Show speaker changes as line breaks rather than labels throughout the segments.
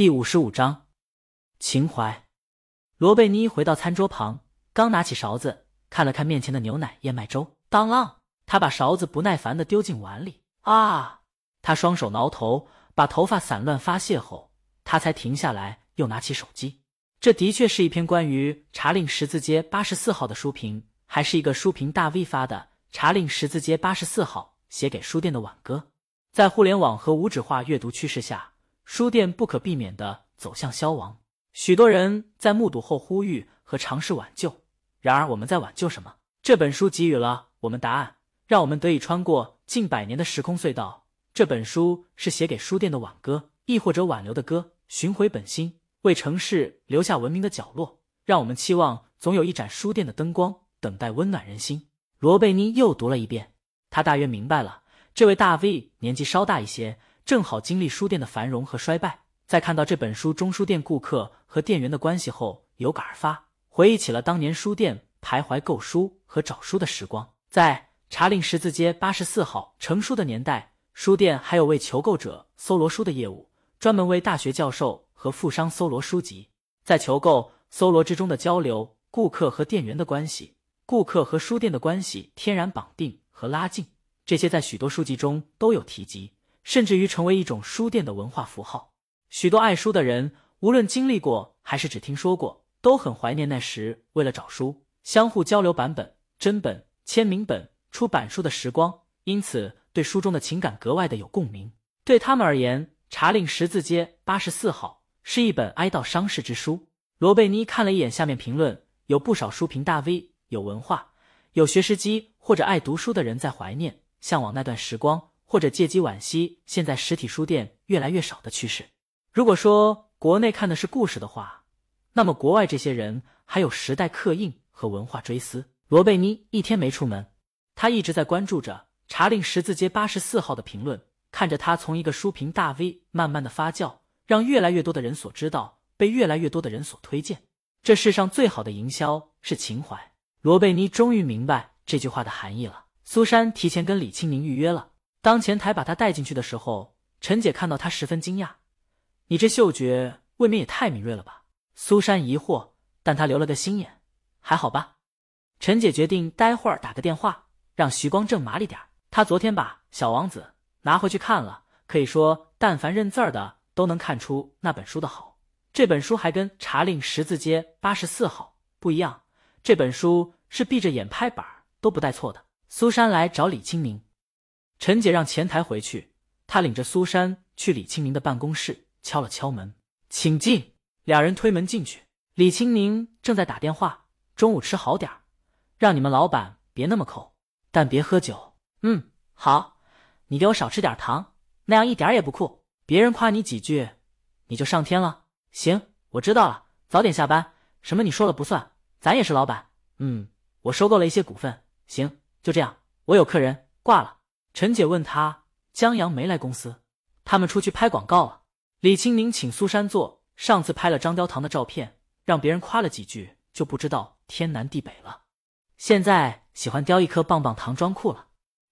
第五十五章，情怀。罗贝妮回到餐桌旁，刚拿起勺子，看了看面前的牛奶燕麦粥，当啷，他把勺子不耐烦的丢进碗里。啊！他双手挠头，把头发散乱发泄后，他才停下来，又拿起手机。这的确是一篇关于查令十字街八十四号的书评，还是一个书评大 V 发的。查令十字街八十四号写给书店的挽歌，在互联网和无纸化阅读趋势下。书店不可避免的走向消亡，许多人在目睹后呼吁和尝试挽救。然而，我们在挽救什么？这本书给予了我们答案，让我们得以穿过近百年的时空隧道。这本书是写给书店的挽歌，亦或者挽留的歌，寻回本心，为城市留下文明的角落。让我们期望总有一盏书店的灯光，等待温暖人心。罗贝妮又读了一遍，他大约明白了，这位大 V 年纪稍大一些。正好经历书店的繁荣和衰败，在看到这本书中书店顾客和店员的关系后，有感而发，回忆起了当年书店徘徊购书和找书的时光。在查令十字街八十四号成书的年代，书店还有为求购者搜罗书的业务，专门为大学教授和富商搜罗书籍。在求购、搜罗之中的交流，顾客和店员的关系，顾客和书店的关系天然绑定和拉近，这些在许多书籍中都有提及。甚至于成为一种书店的文化符号，许多爱书的人，无论经历过还是只听说过，都很怀念那时为了找书相互交流版本、真本、签名本、出版书的时光，因此对书中的情感格外的有共鸣。对他们而言，《查令十字街八十四号》是一本哀悼伤逝之书。罗贝妮看了一眼下面评论，有不少书评大 V，有文化、有学识机或者爱读书的人在怀念、向往那段时光。或者借机惋惜现在实体书店越来越少的趋势。如果说国内看的是故事的话，那么国外这些人还有时代刻印和文化追思。罗贝妮一天没出门，他一直在关注着查令十字街八十四号的评论，看着他从一个书评大 V 慢慢的发酵，让越来越多的人所知道，被越来越多的人所推荐。这世上最好的营销是情怀。罗贝妮终于明白这句话的含义了。苏珊提前跟李清明预约了。当前台把他带进去的时候，陈姐看到他十分惊讶：“你这嗅觉未免也太敏锐了吧？”苏珊疑惑，但她留了个心眼，还好吧。陈姐决定待会儿打个电话，让徐光正麻利点他昨天把《小王子》拿回去看了，可以说但凡认字儿的都能看出那本书的好。这本书还跟《查令十字街八十四号》不一样，这本书是闭着眼拍板都不带错的。苏珊来找李清明。陈姐让前台回去，她领着苏珊去李清明的办公室，敲了敲门，请进。两人推门进去，李清明正在打电话。中午吃好点儿，让你们老板别那么抠，但别喝酒。嗯，好，你给我少吃点糖，那样一点也不酷。别人夸你几句，你就上天了。行，我知道了，早点下班。什么你说了不算，咱也是老板。嗯，我收购了一些股份。行，就这样，我有客人，挂了。陈姐问他：“江阳没来公司，他们出去拍广告了。”李清明请苏珊坐，上次拍了张雕堂的照片，让别人夸了几句，就不知道天南地北了。现在喜欢雕一颗棒棒糖装酷了。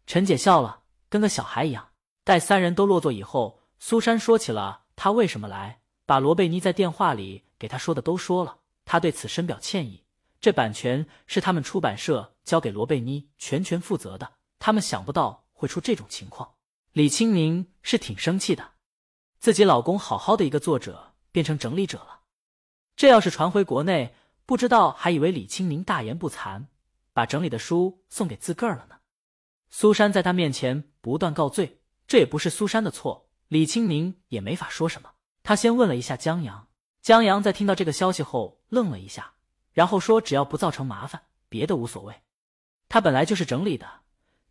陈姐笑了，跟个小孩一样。待三人都落座以后，苏珊说起了他为什么来，把罗贝妮在电话里给他说的都说了。他对此深表歉意。这版权是他们出版社交给罗贝妮全权负责的，他们想不到。会出这种情况，李清明是挺生气的。自己老公好好的一个作者变成整理者了，这要是传回国内，不知道还以为李清明大言不惭，把整理的书送给自个儿了呢。苏珊在他面前不断告罪，这也不是苏珊的错，李清明也没法说什么。他先问了一下江阳，江阳在听到这个消息后愣了一下，然后说：“只要不造成麻烦，别的无所谓。他本来就是整理的。”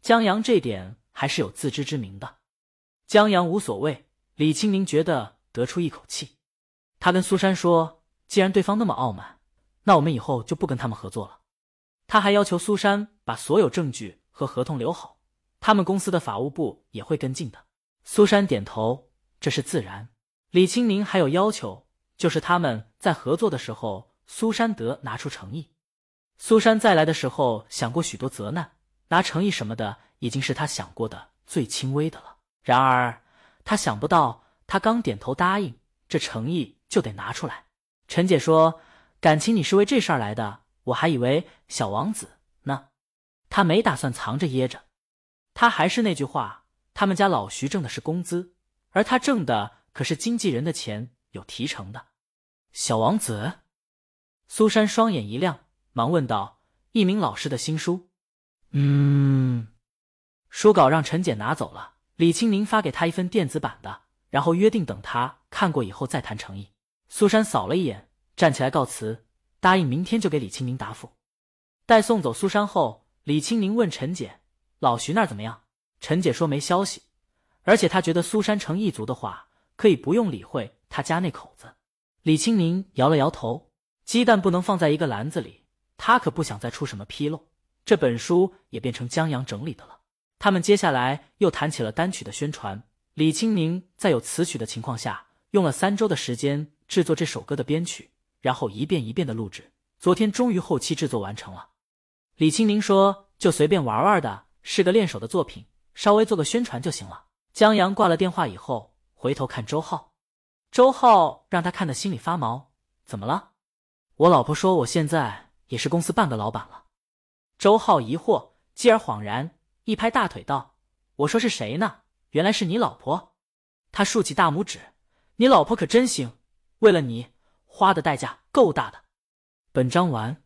江阳这点还是有自知之明的，江阳无所谓。李清明觉得得出一口气，他跟苏珊说：“既然对方那么傲慢，那我们以后就不跟他们合作了。”他还要求苏珊把所有证据和合同留好，他们公司的法务部也会跟进的。苏珊点头，这是自然。李清明还有要求，就是他们在合作的时候，苏珊得拿出诚意。苏珊再来的时候想过许多责难。拿诚意什么的，已经是他想过的最轻微的了。然而，他想不到，他刚点头答应，这诚意就得拿出来。陈姐说：“感情你是为这事儿来的，我还以为小王子呢。”他没打算藏着掖着。他还是那句话，他们家老徐挣的是工资，而他挣的可是经纪人的钱，有提成的。小王子，苏珊双眼一亮，忙问道：“一名老师的新书？”“嗯。”书稿让陈姐拿走了，李青宁发给他一份电子版的，然后约定等他看过以后再谈诚意。苏珊扫了一眼，站起来告辞，答应明天就给李青宁答复。待送走苏珊后，李青宁问陈姐：“老徐那儿怎么样？”陈姐说：“没消息，而且他觉得苏珊诚意足的话，可以不用理会他家那口子。”李青宁摇了摇头：“鸡蛋不能放在一个篮子里，他可不想再出什么纰漏。这本书也变成江阳整理的了。”他们接下来又谈起了单曲的宣传。李青宁在有词曲的情况下，用了三周的时间制作这首歌的编曲，然后一遍一遍的录制。昨天终于后期制作完成了。李青宁说：“就随便玩玩的，是个练手的作品，稍微做个宣传就行了。”江阳挂了电话以后，回头看周浩，周浩让他看的心里发毛。怎么了？我老婆说我现在也是公司半个老板了。周浩疑惑，继而恍然。一拍大腿道：“我说是谁呢？原来是你老婆。”他竖起大拇指：“你老婆可真行，为了你花的代价够大的。”本章完。